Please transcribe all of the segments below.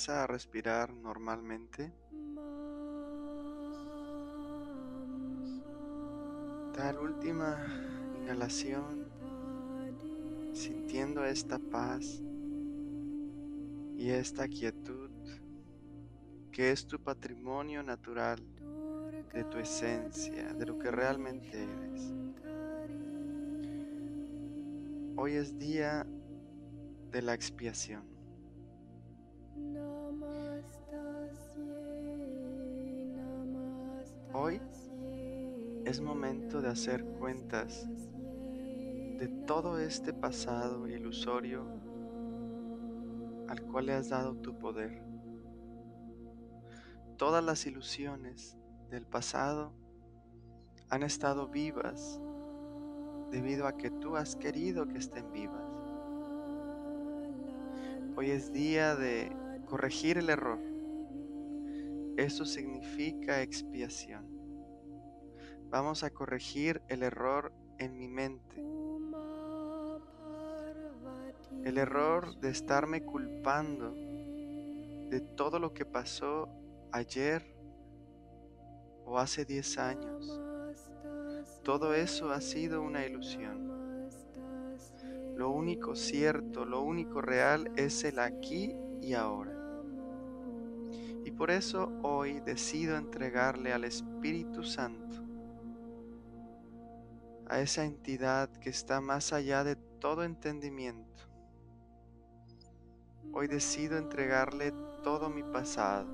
comienza a respirar normalmente. Da la última inhalación, sintiendo esta paz y esta quietud que es tu patrimonio natural de tu esencia, de lo que realmente eres. Hoy es día de la expiación. Hoy es momento de hacer cuentas de todo este pasado ilusorio al cual le has dado tu poder. Todas las ilusiones del pasado han estado vivas debido a que tú has querido que estén vivas. Hoy es día de corregir el error. Eso significa expiación. Vamos a corregir el error en mi mente. El error de estarme culpando de todo lo que pasó ayer o hace 10 años. Todo eso ha sido una ilusión. Lo único cierto, lo único real es el aquí y ahora. Y por eso hoy decido entregarle al Espíritu Santo, a esa entidad que está más allá de todo entendimiento. Hoy decido entregarle todo mi pasado.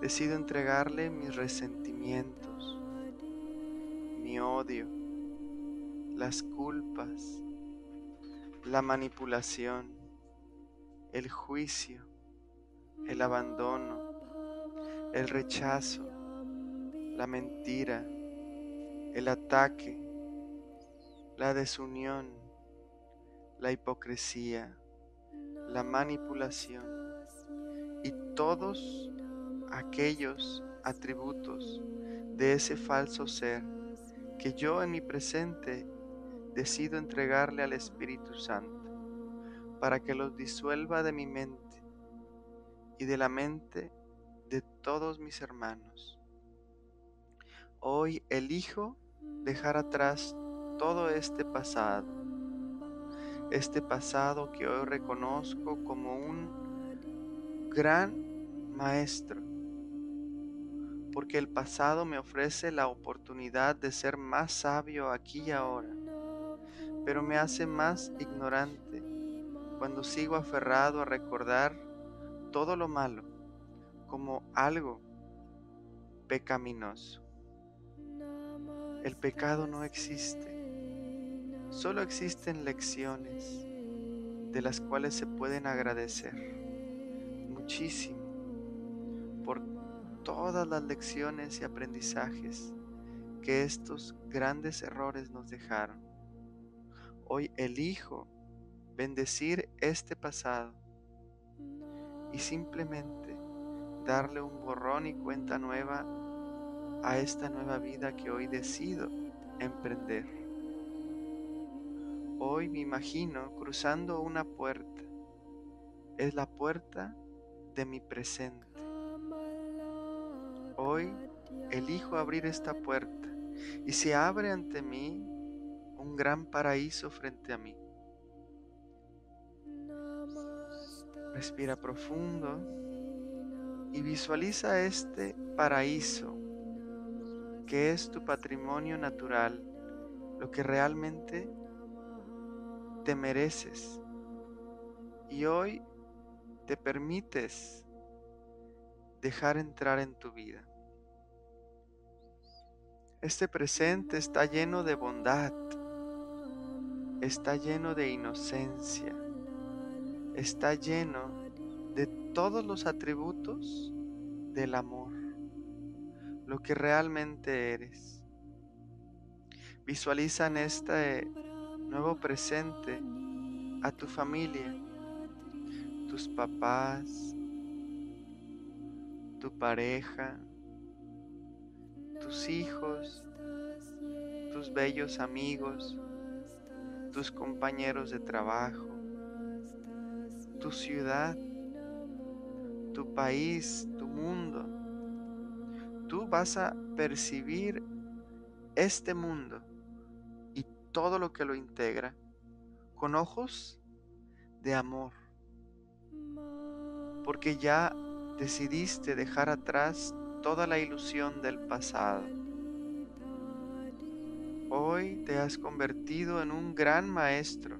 Decido entregarle mis resentimientos, mi odio, las culpas, la manipulación, el juicio, el abandono, el rechazo, la mentira, el ataque, la desunión, la hipocresía, la manipulación y todos aquellos atributos de ese falso ser que yo en mi presente decido entregarle al Espíritu Santo para que los disuelva de mi mente y de la mente de todos mis hermanos. Hoy elijo dejar atrás todo este pasado, este pasado que hoy reconozco como un gran maestro, porque el pasado me ofrece la oportunidad de ser más sabio aquí y ahora, pero me hace más ignorante cuando sigo aferrado a recordar todo lo malo como algo pecaminoso. El pecado no existe, solo existen lecciones de las cuales se pueden agradecer muchísimo por todas las lecciones y aprendizajes que estos grandes errores nos dejaron. Hoy elijo bendecir este pasado y simplemente darle un borrón y cuenta nueva a esta nueva vida que hoy decido emprender. Hoy me imagino cruzando una puerta. Es la puerta de mi presente. Hoy elijo abrir esta puerta y se abre ante mí un gran paraíso frente a mí. Respira profundo y visualiza este paraíso que es tu patrimonio natural, lo que realmente te mereces. Y hoy te permites dejar entrar en tu vida. Este presente está lleno de bondad, está lleno de inocencia está lleno de todos los atributos del amor, lo que realmente eres. Visualiza en este nuevo presente a tu familia, tus papás, tu pareja, tus hijos, tus bellos amigos, tus compañeros de trabajo, tu ciudad, tu país, tu mundo. Tú vas a percibir este mundo y todo lo que lo integra con ojos de amor. Porque ya decidiste dejar atrás toda la ilusión del pasado. Hoy te has convertido en un gran maestro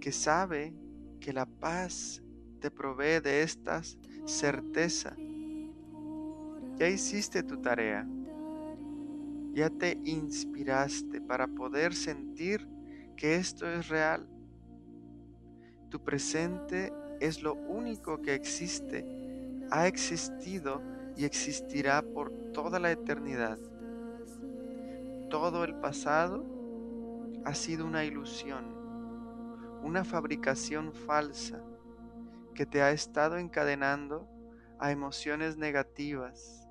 que sabe que la paz te provee de esta certeza. Ya hiciste tu tarea. Ya te inspiraste para poder sentir que esto es real. Tu presente es lo único que existe, ha existido y existirá por toda la eternidad. Todo el pasado ha sido una ilusión, una fabricación falsa que te ha estado encadenando a emociones negativas,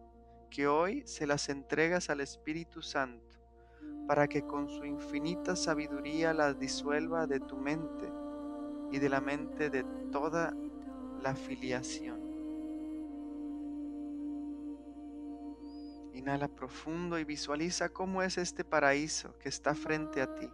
que hoy se las entregas al Espíritu Santo para que con su infinita sabiduría las disuelva de tu mente y de la mente de toda la filiación. Inhala profundo y visualiza cómo es este paraíso que está frente a ti.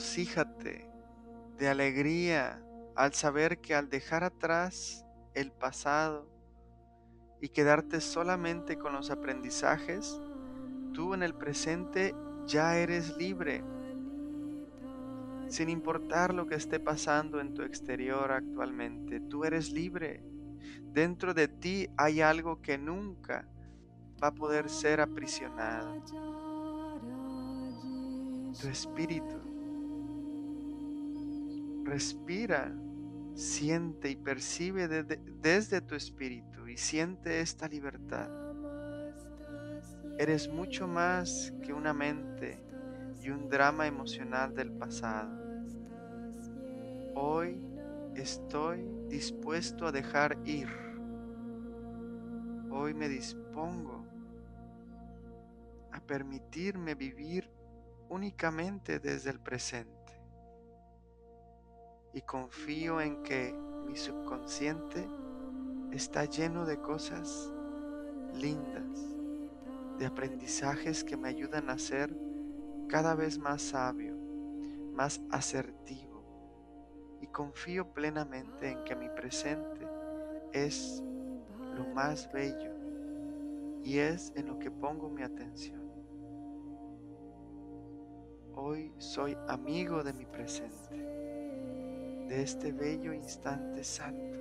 Regocíjate de alegría al saber que al dejar atrás el pasado y quedarte solamente con los aprendizajes, tú en el presente ya eres libre, sin importar lo que esté pasando en tu exterior actualmente, tú eres libre. Dentro de ti hay algo que nunca va a poder ser aprisionado. Tu espíritu Respira, siente y percibe desde, tu espíritu y siente esta libertad. Eres mucho más que una mente y un drama emocional del pasado. Hoy estoy dispuesto a dejar ir. Hoy me dispongo a permitirme vivir únicamente desde el presente y confío en que mi subconsciente está lleno de cosas lindas, de aprendizajes que me ayudan a ser cada vez más sabio, más asertivo y confío plenamente en que mi presente es lo más bello y es en lo que pongo mi atención. Hoy soy amigo de mi presente de este bello instante santo,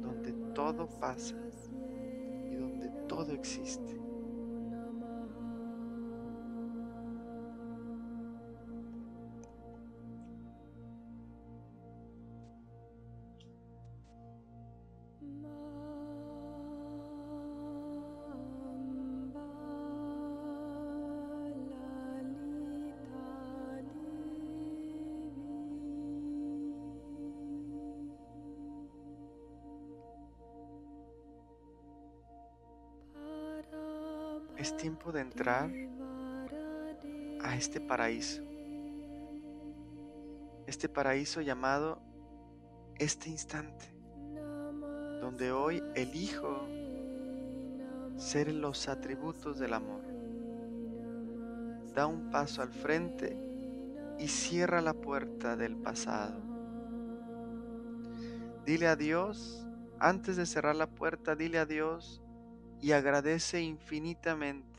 donde todo pasa y donde todo existe. Es tiempo de entrar a este paraíso. Este paraíso llamado este instante, donde hoy elijo ser los atributos del amor. Da un paso al frente y cierra la puerta del pasado. Dile a Dios, antes de cerrar la puerta, dile a Dios, y agradece infinitamente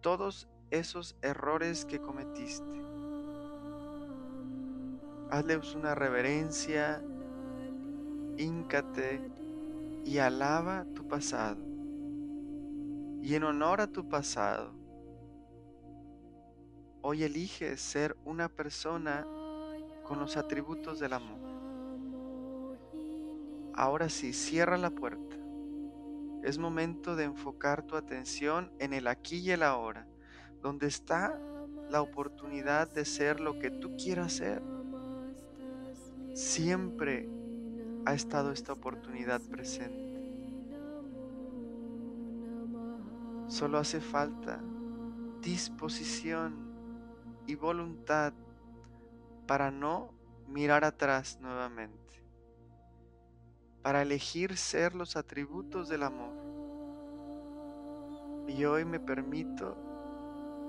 todos esos errores que cometiste. Hazles una reverencia, híncate y alaba tu pasado. Y en honor a tu pasado, hoy eliges ser una persona con los atributos del amor. Ahora sí, cierra la puerta Es momento de enfocar tu atención en el aquí y el ahora, donde está la oportunidad de ser lo que tú quieras ser. Siempre ha estado esta oportunidad presente. Solo hace falta disposición y voluntad para no mirar atrás nuevamente, para elegir ser los atributos del amor. Y hoy me permito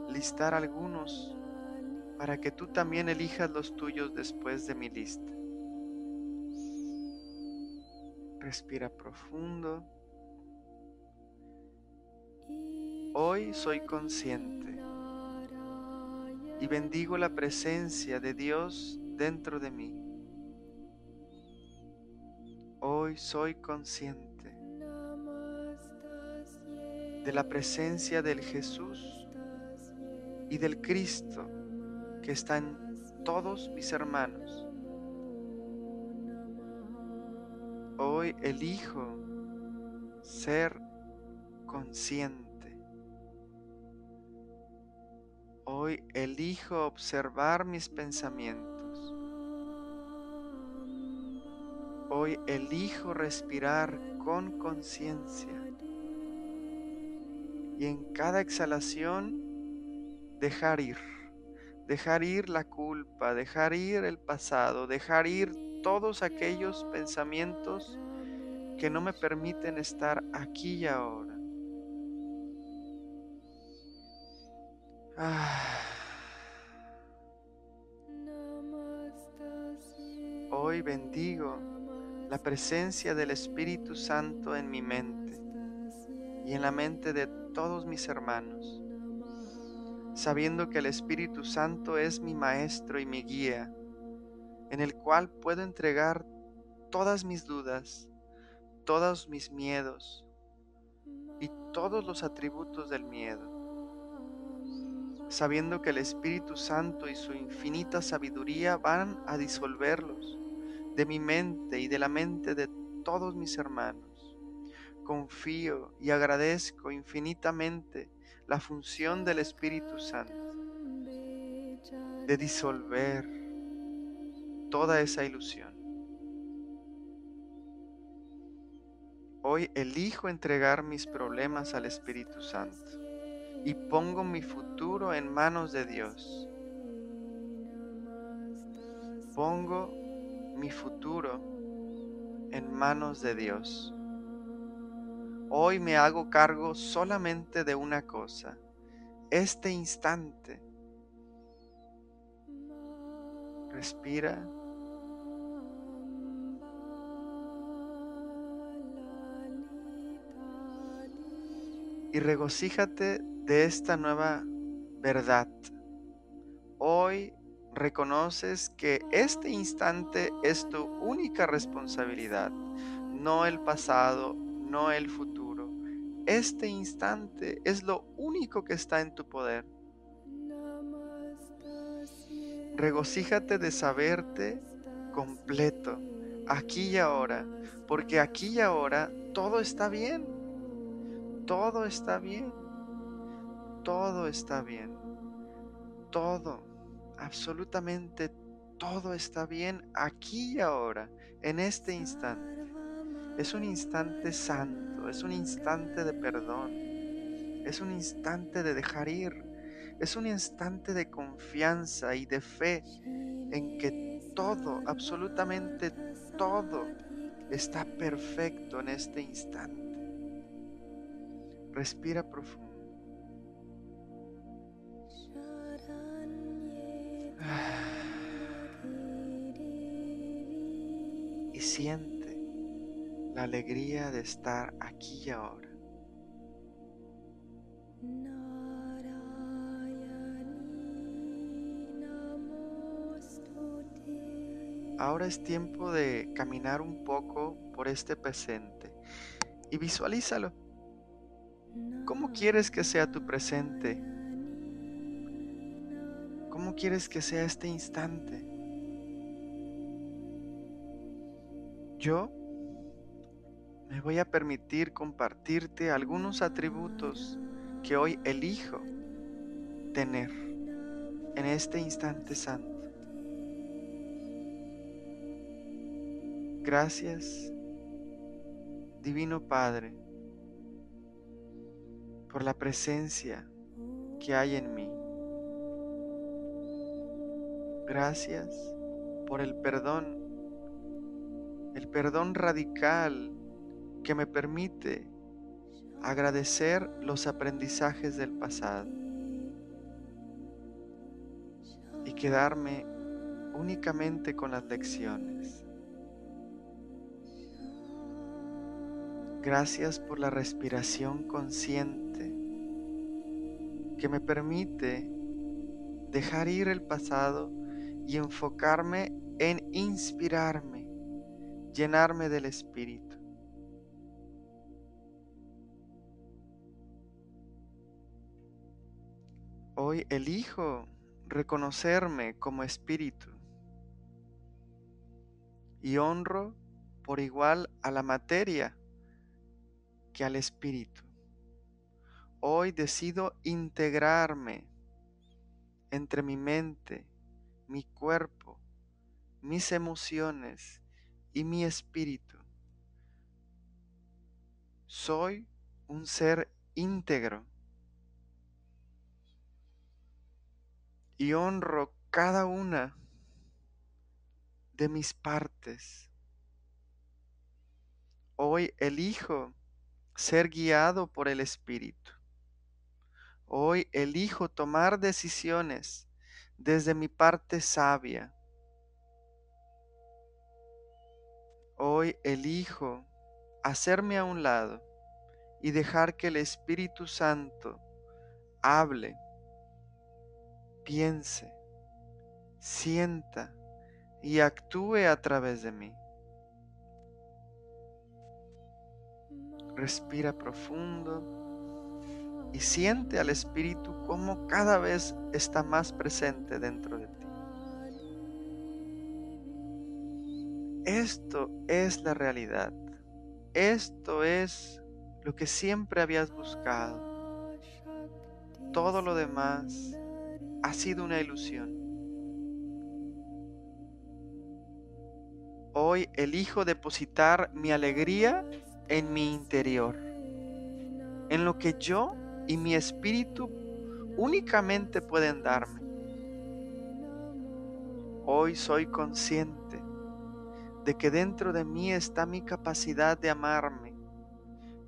listar algunos para que tú también elijas los tuyos después de mi lista. Respira profundo. Hoy soy consciente y bendigo la presencia de Dios dentro de mí. Hoy soy consciente de la presencia del Jesús y del Cristo que está en todos mis hermanos. Hoy elijo ser consciente. Hoy elijo observar mis pensamientos. Elijo respirar con conciencia. Y en cada exhalación dejar ir. Dejar ir la culpa, dejar ir el pasado, dejar ir todos aquellos pensamientos que no me permiten estar aquí y ahora. Ah. Hoy bendigo la presencia del Espíritu Santo en mi mente y en la mente de todos mis hermanos, sabiendo que el Espíritu Santo es mi Maestro y mi guía, en el cual puedo entregar todas mis dudas, todos mis miedos y todos los atributos del miedo sabiendo que el Espíritu Santo y su infinita sabiduría van a disolverlos de mi mente y de la mente de todos mis hermanos. Confío y agradezco infinitamente la función del Espíritu Santo de disolver toda esa ilusión. Hoy elijo entregar mis problemas al Espíritu Santo y pongo mi futuro en manos de Dios. Pongo mi futuro en manos de Dios. Hoy me hago cargo solamente de una cosa, este instante. Respira. Y regocíjate de esta nueva verdad. Hoy reconoces que este instante es tu única responsabilidad, no el pasado, no el futuro. Este instante es lo único que está en tu poder. Regocíjate de saberte completo, aquí y ahora, porque aquí y ahora todo está bien. Todo está bien todo está bien. Todo, absolutamente todo está bien aquí y ahora, en este instante. Es un instante santo, es un instante de perdón, es un instante de dejar ir, es un instante de confianza y de fe en que todo, absolutamente todo, está perfecto en este instante. Respira profundo. Y siente la alegría de estar aquí y ahora. Ahora es tiempo de caminar un poco por este presente y visualízalo. ¿Cómo quieres que sea tu presente ¿Cómo quieres que sea este instante? Yo me voy a permitir compartirte algunos atributos que hoy elijo tener en este instante santo. Gracias, Divino Padre, por la presencia que hay en mí. Gracias por el perdón, el perdón radical que me permite agradecer los aprendizajes del pasado y quedarme únicamente con las lecciones. Gracias por la respiración consciente que me permite dejar ir el pasado y enfocarme en inspirarme, llenarme del Espíritu. Hoy elijo reconocerme como espíritu y honro por igual a la materia que al espíritu. Hoy decido integrarme entre mi mente, mi cuerpo, mis emociones y mi espíritu. Soy un ser íntegro y honro cada una de mis partes. Hoy elijo ser guiado por el Espíritu. Hoy elijo tomar decisiones desde mi parte sabia. Hoy elijo hacerme a un lado y dejar que el Espíritu Santo hable, piense, sienta y actúe a través de mí. Respira profundo y siente al Espíritu como cada vez está más presente dentro de ti. Esto es la realidad. Esto es lo que siempre habías buscado. Todo lo demás ha sido una ilusión. Hoy elijo depositar mi alegría en mi interior, en lo que yo y mi espíritu únicamente pueden darme. Hoy soy consciente de que dentro de mí está mi capacidad de amarme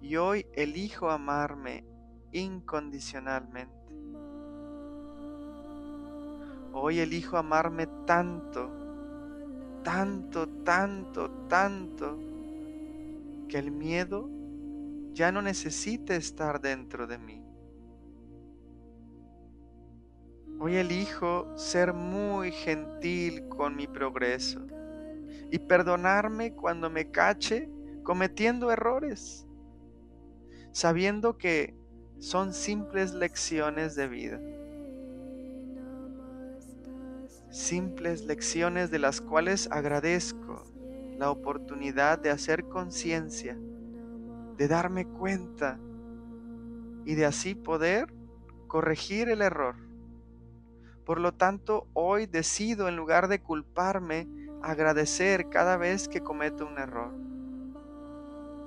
y hoy elijo amarme incondicionalmente. Hoy elijo amarme tanto, tanto, tanto, tanto que el miedo ya no necesite estar dentro de mí. Hoy elijo ser muy gentil con mi progreso y perdonarme cuando me cache cometiendo errores, sabiendo que son simples lecciones de vida. Simples lecciones de las cuales agradezco la oportunidad de hacer conciencia, de darme cuenta y de así poder corregir el error. Por lo tanto, hoy decido, en lugar de culparme, agradecer cada vez que cometo un error,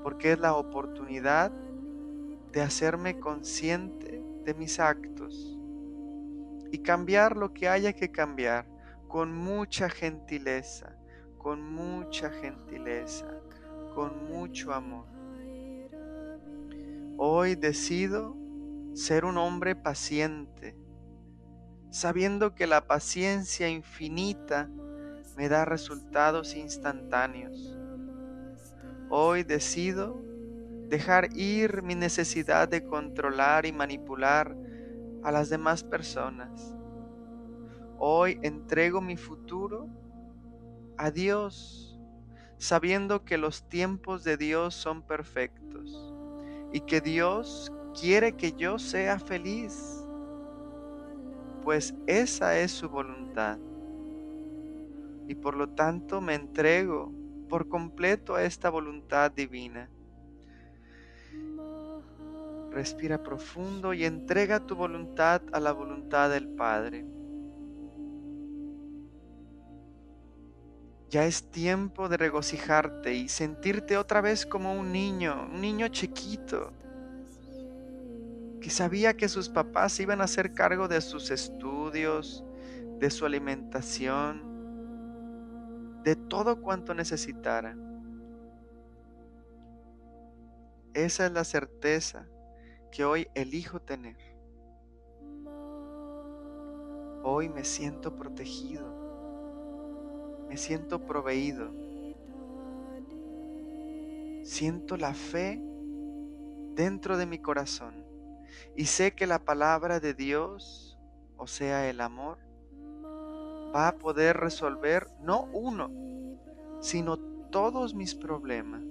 porque es la oportunidad de hacerme consciente de mis actos y cambiar lo que haya que cambiar con mucha gentileza, con mucha gentileza, con mucho amor. Hoy decido ser un hombre paciente, sabiendo que la paciencia infinita me da resultados instantáneos. Hoy decido dejar ir mi necesidad de controlar y manipular a las demás personas. Hoy entrego mi futuro a Dios, sabiendo que los tiempos de Dios son perfectos y que Dios quiere que yo sea feliz, pues esa es su voluntad. Y por lo tanto me entrego por completo a esta voluntad divina Respira profundo y entrega tu voluntad a la voluntad del Padre. Ya es tiempo de regocijarte y sentirte otra vez como un niño, un niño chiquito, que sabía que sus papás iban a hacer cargo de sus estudios, de su alimentación, de todo cuanto necesitara. Esa es la certeza que hoy elijo tener. Hoy me siento protegido, me siento proveído, siento la fe dentro de mi corazón y sé que la palabra de Dios, o sea, el amor, va a poder resolver no uno, sino todos mis problemas.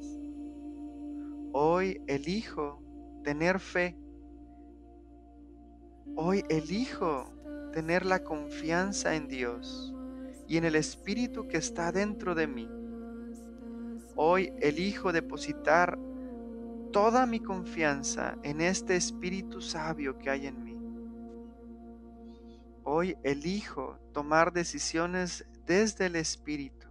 Hoy elijo tener fe. Hoy elijo tener la confianza en Dios y en el Espíritu que está dentro de mí. Hoy elijo depositar toda mi confianza en este Espíritu sabio que hay en mí. Hoy elijo tomar decisiones desde el Espíritu.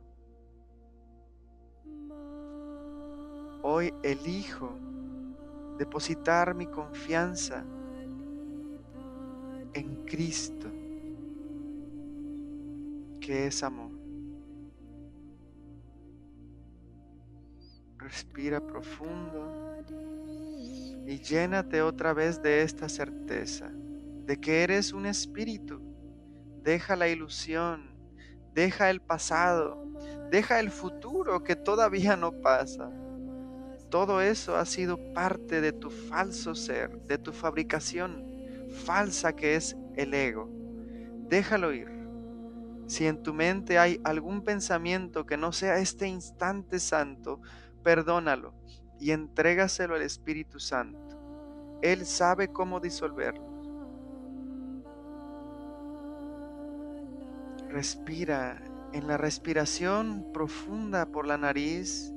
Hoy elijo depositar mi confianza en Cristo, que es amor. Respira profundo y llénate otra vez de esta certeza de que eres un espíritu. Deja la ilusión, deja el pasado, deja el futuro que todavía no pasa todo eso ha sido parte de tu falso ser, de tu fabricación falsa que es el ego. Déjalo ir. Si en tu mente hay algún pensamiento que no sea este instante santo, perdónalo y entrégaselo al Espíritu Santo. Él sabe cómo disolverlo. Respira en la respiración profunda por la nariz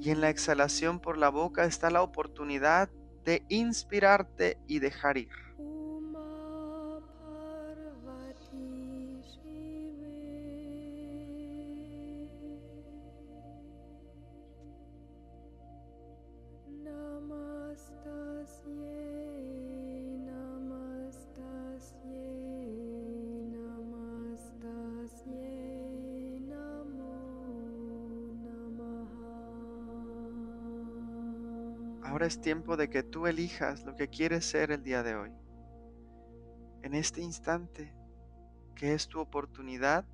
y en la exhalación por la boca está la oportunidad de inspirarte y dejar ir. Es tiempo de que tú elijas lo que quieres ser el día de hoy. En este instante, que es tu oportunidad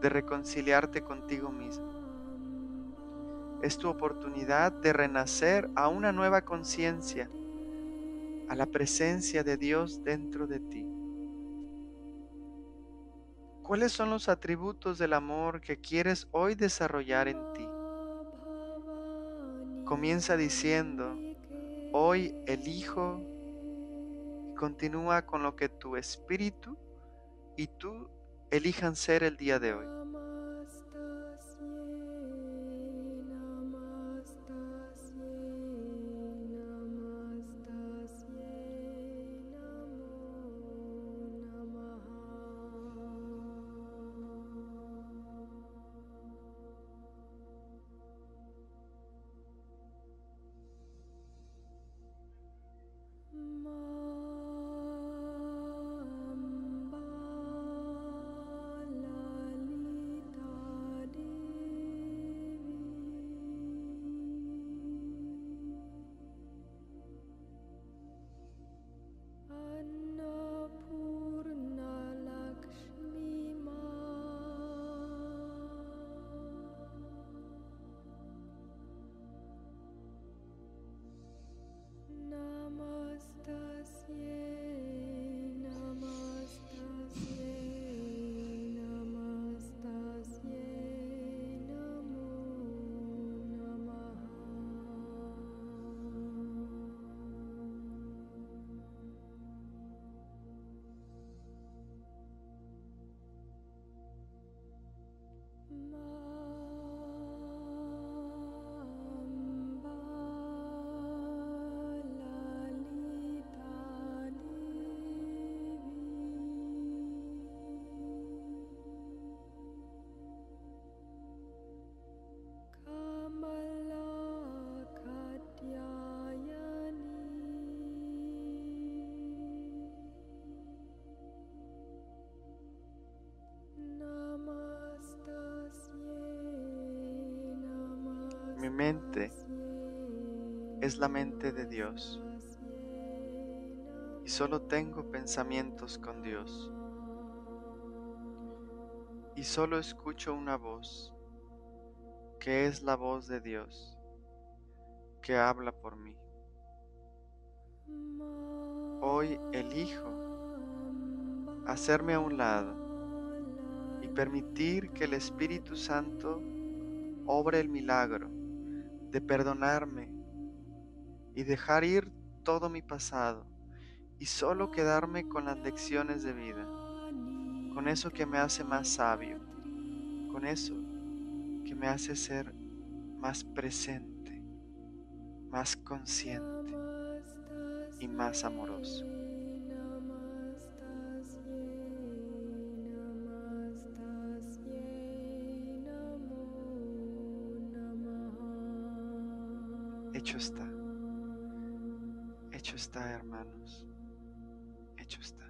de reconciliarte contigo mismo. Es tu oportunidad de renacer a una nueva conciencia, a la presencia de Dios dentro de ti. ¿Cuáles son los atributos del amor que quieres hoy desarrollar en ti? Comienza diciendo, elijo y continúa con lo que tu espíritu y tú elijan ser el día de hoy. mama. Mi mente es la mente de Dios y solo tengo pensamientos con Dios y solo escucho una voz que es la voz de Dios que habla por mí. Hoy elijo hacerme a un lado y permitir que el Espíritu Santo obre el milagro de perdonarme y dejar ir todo mi pasado y solo quedarme con las lecciones de vida, con eso que me hace más sabio, con eso que me hace ser más presente, más consciente y más amoroso. Hermanos. Hecho está.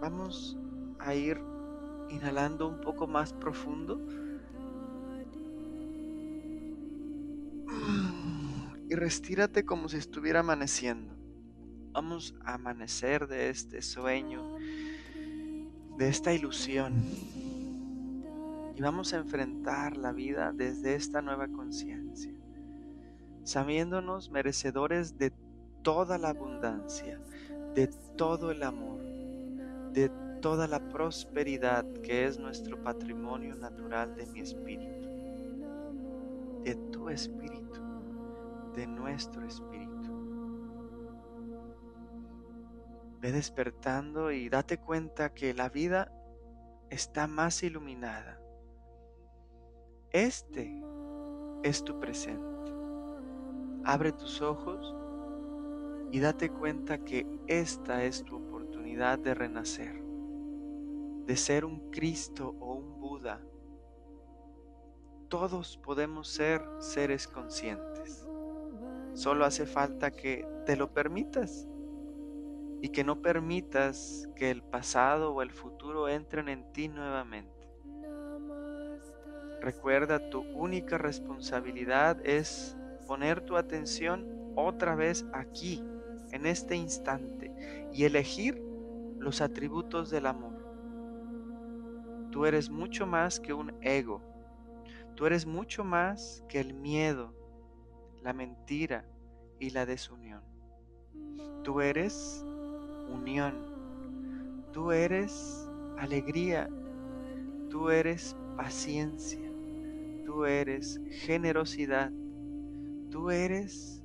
Vamos a ir inhalando un poco más profundo. Y restírate como si estuviera amaneciendo. Vamos a amanecer de este sueño, de esta ilusión y vamos a enfrentar la vida desde esta nueva conciencia, sabiéndonos merecedores de toda la abundancia, de todo el amor, de toda la prosperidad que es nuestro patrimonio natural de mi espíritu, de tu espíritu, de nuestro espíritu. Ve despertando y date cuenta que la vida está más iluminada este es tu presente. Abre tus ojos y date cuenta que esta es tu oportunidad de renacer, de ser un Cristo o un Buda. Todos podemos ser seres conscientes. Solo hace falta que te lo permitas y que no permitas que el pasado o el futuro entren en ti nuevamente. Recuerda, tu única responsabilidad es poner tu atención otra vez aquí, en este instante, y elegir los atributos del amor. Tú eres mucho más que un ego. Tú eres mucho más que el miedo, la mentira y la desunión. Tú eres unión. Tú eres alegría. Tú eres paciencia eres generosidad, tú eres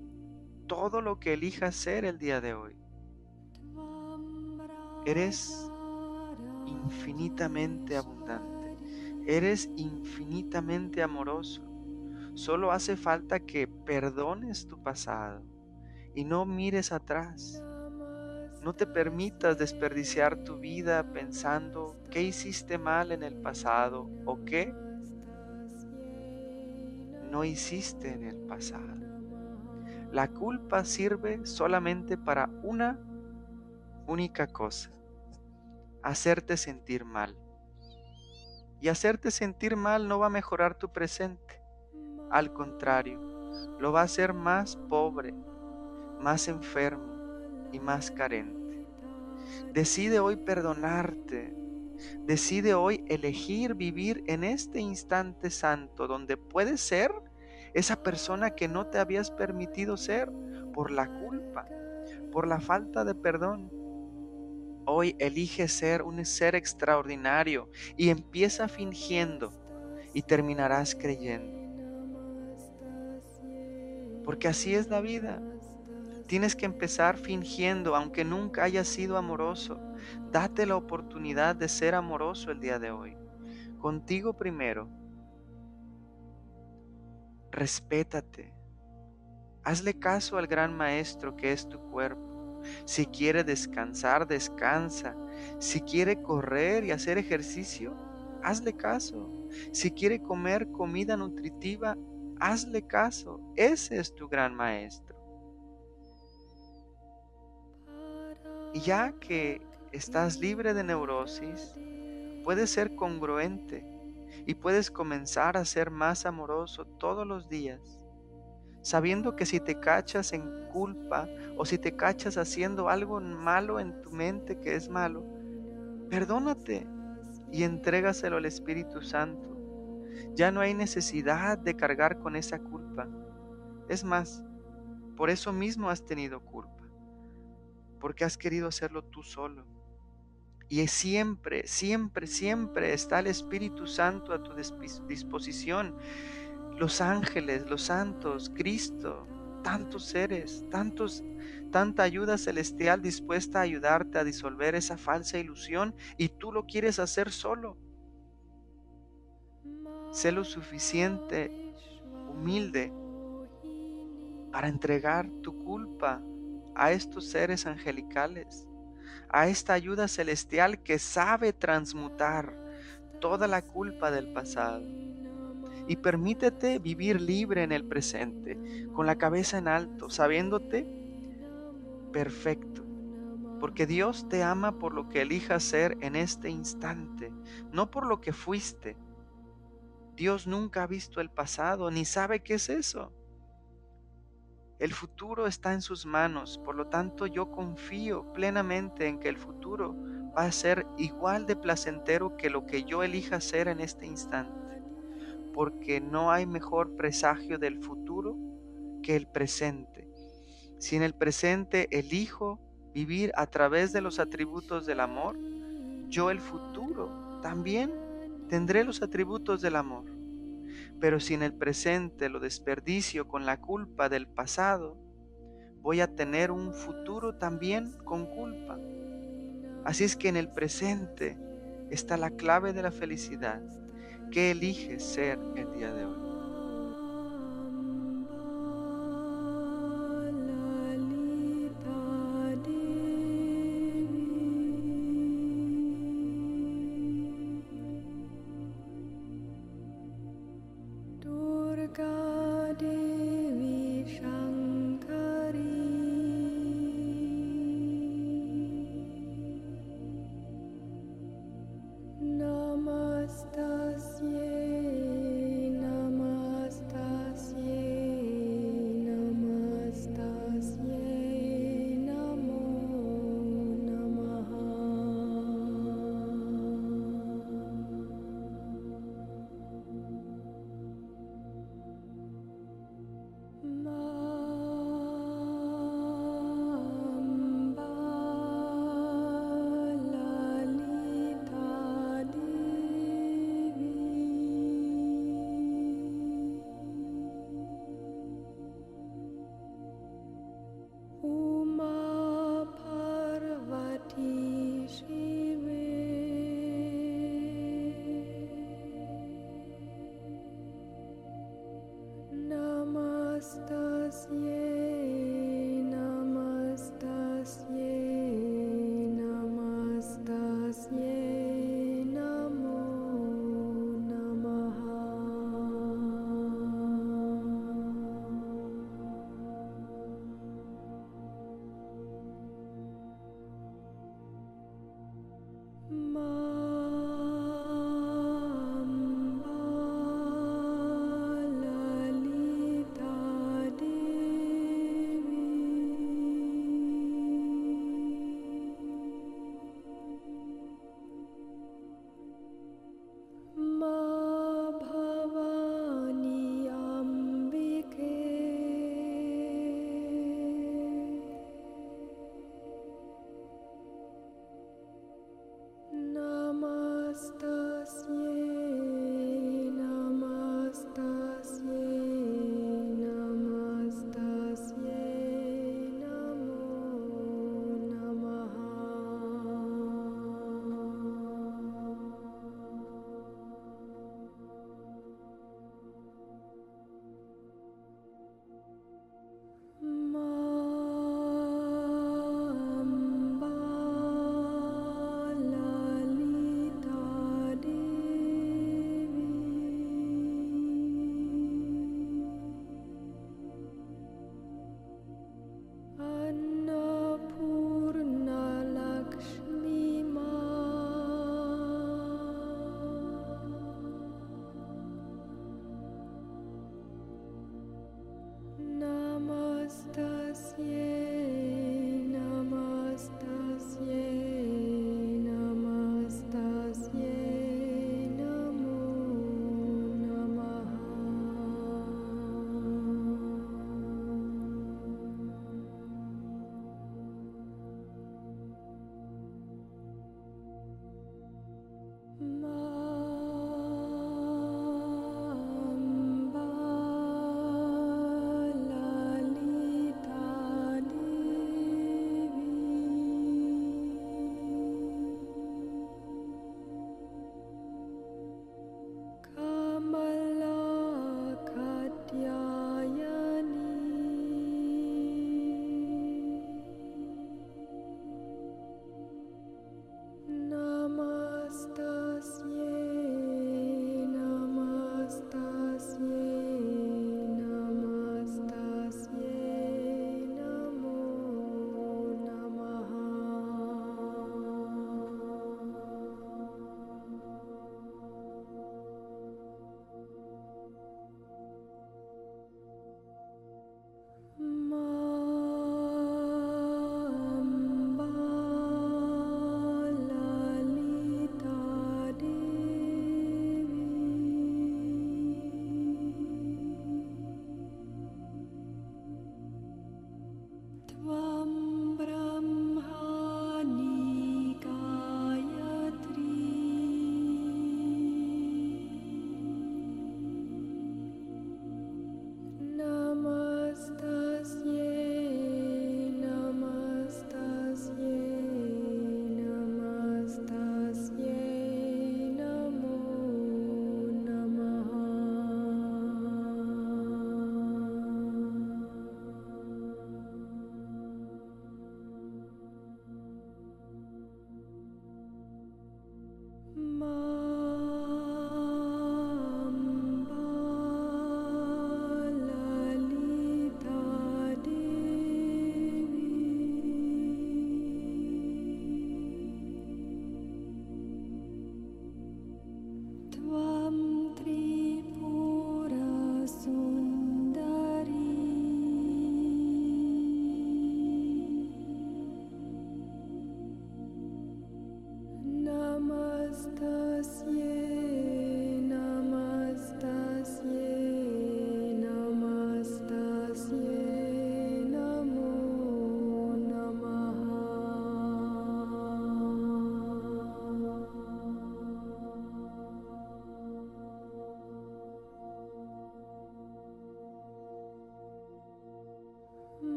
todo lo que elijas ser el día de hoy. Eres infinitamente abundante, eres infinitamente amoroso. Solo hace falta que perdones tu pasado y no mires atrás. No te permitas desperdiciar tu vida pensando qué hiciste mal en el pasado o qué no hiciste en el pasado. La culpa sirve solamente para una única cosa, hacerte sentir mal. Y hacerte sentir mal no va a mejorar tu presente. Al contrario, lo va a hacer más pobre, más enfermo y más carente. Decide hoy perdonarte, Decide hoy elegir vivir en este instante santo donde puedes ser esa persona que no te habías permitido ser por la culpa, por la falta de perdón. Hoy elige ser un ser extraordinario y empieza fingiendo y terminarás creyendo. Porque así es la vida. Tienes que empezar fingiendo, aunque nunca hayas sido amoroso. Date la oportunidad de ser amoroso el día de hoy. Contigo primero. Respétate. Hazle caso al gran maestro que es tu cuerpo. Si quiere descansar, descansa. Si quiere correr y hacer ejercicio, hazle caso. Si quiere comer comida nutritiva, hazle caso. Ese es tu gran maestro. Y ya que estás libre de neurosis, puedes ser congruente y puedes comenzar a ser más amoroso todos los días, sabiendo que si te cachas en culpa o si te cachas haciendo algo malo en tu mente que es malo, perdónate y entrégaselo al Espíritu Santo. Ya no hay necesidad de cargar con esa culpa. Es más, por eso mismo has tenido culpa, porque has querido hacerlo tú solo. Y siempre, siempre, siempre está el Espíritu Santo a tu disposición. Los ángeles, los santos, Cristo, tantos seres, tantos, tanta ayuda celestial dispuesta a ayudarte a disolver esa falsa ilusión y tú lo quieres hacer solo. Sé lo suficiente humilde para entregar tu culpa a estos seres angelicales a esta ayuda celestial que sabe transmutar toda la culpa del pasado. Y permítete vivir libre en el presente, con la cabeza en alto, sabiéndote perfecto. Porque Dios te ama por lo que elijas ser en este instante, no por lo que fuiste. Dios nunca ha visto el pasado, ni sabe qué es eso. El futuro está en sus manos, por lo tanto yo confío plenamente en que el futuro va a ser igual de placentero que lo que yo elija ser en este instante, porque no hay mejor presagio del futuro que el presente. Si en el presente elijo vivir a través de los atributos del amor, yo el futuro también tendré los atributos del amor. Pero si en el presente lo desperdicio con la culpa del pasado, voy a tener un futuro también con culpa. Así es que en el presente está la clave de la felicidad. ¿Qué eliges ser el día de hoy?